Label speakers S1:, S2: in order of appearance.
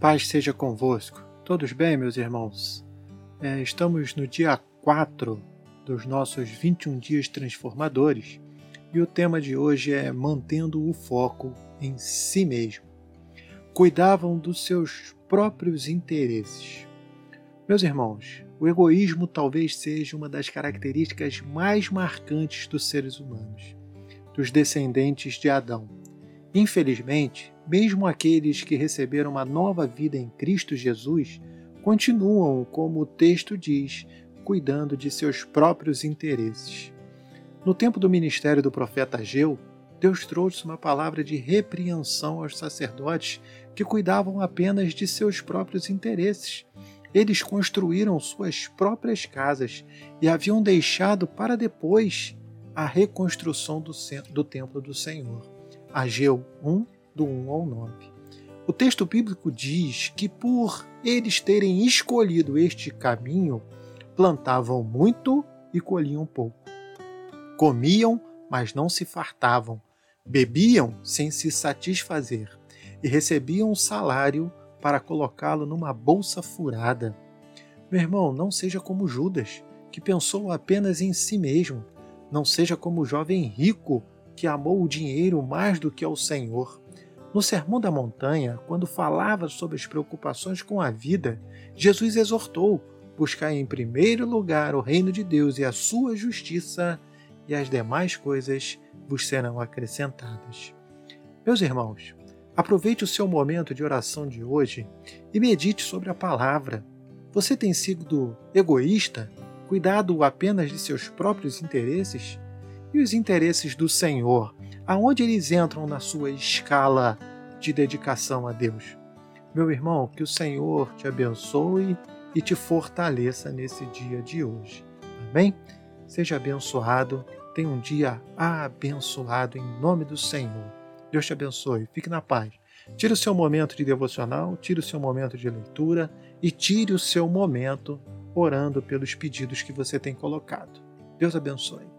S1: Paz seja convosco. Todos bem, meus irmãos? É, estamos no dia 4 dos nossos 21 dias transformadores e o tema de hoje é Mantendo o Foco em Si mesmo. Cuidavam dos seus próprios interesses. Meus irmãos, o egoísmo talvez seja uma das características mais marcantes dos seres humanos, dos descendentes de Adão. Infelizmente, mesmo aqueles que receberam uma nova vida em Cristo Jesus continuam, como o texto diz, cuidando de seus próprios interesses. No tempo do ministério do profeta Ageu, Deus trouxe uma palavra de repreensão aos sacerdotes que cuidavam apenas de seus próprios interesses. Eles construíram suas próprias casas e haviam deixado para depois a reconstrução do, do templo do Senhor. Ageu 1, do 1 ao 9. O texto bíblico diz que por eles terem escolhido este caminho, plantavam muito e colhiam pouco. Comiam, mas não se fartavam. Bebiam sem se satisfazer e recebiam um salário para colocá-lo numa bolsa furada. Meu irmão, não seja como Judas, que pensou apenas em si mesmo. Não seja como o jovem rico que amou o dinheiro mais do que ao Senhor. No Sermão da Montanha, quando falava sobre as preocupações com a vida, Jesus exortou: buscar em primeiro lugar o reino de Deus e a sua justiça, e as demais coisas vos serão acrescentadas. Meus irmãos, aproveite o seu momento de oração de hoje e medite sobre a palavra. Você tem sido egoísta, cuidado apenas de seus próprios interesses? E os interesses do Senhor, aonde eles entram na sua escala de dedicação a Deus? Meu irmão, que o Senhor te abençoe e te fortaleça nesse dia de hoje. Amém? Seja abençoado, tenha um dia abençoado em nome do Senhor. Deus te abençoe, fique na paz. Tire o seu momento de devocional, tire o seu momento de leitura e tire o seu momento orando pelos pedidos que você tem colocado. Deus abençoe.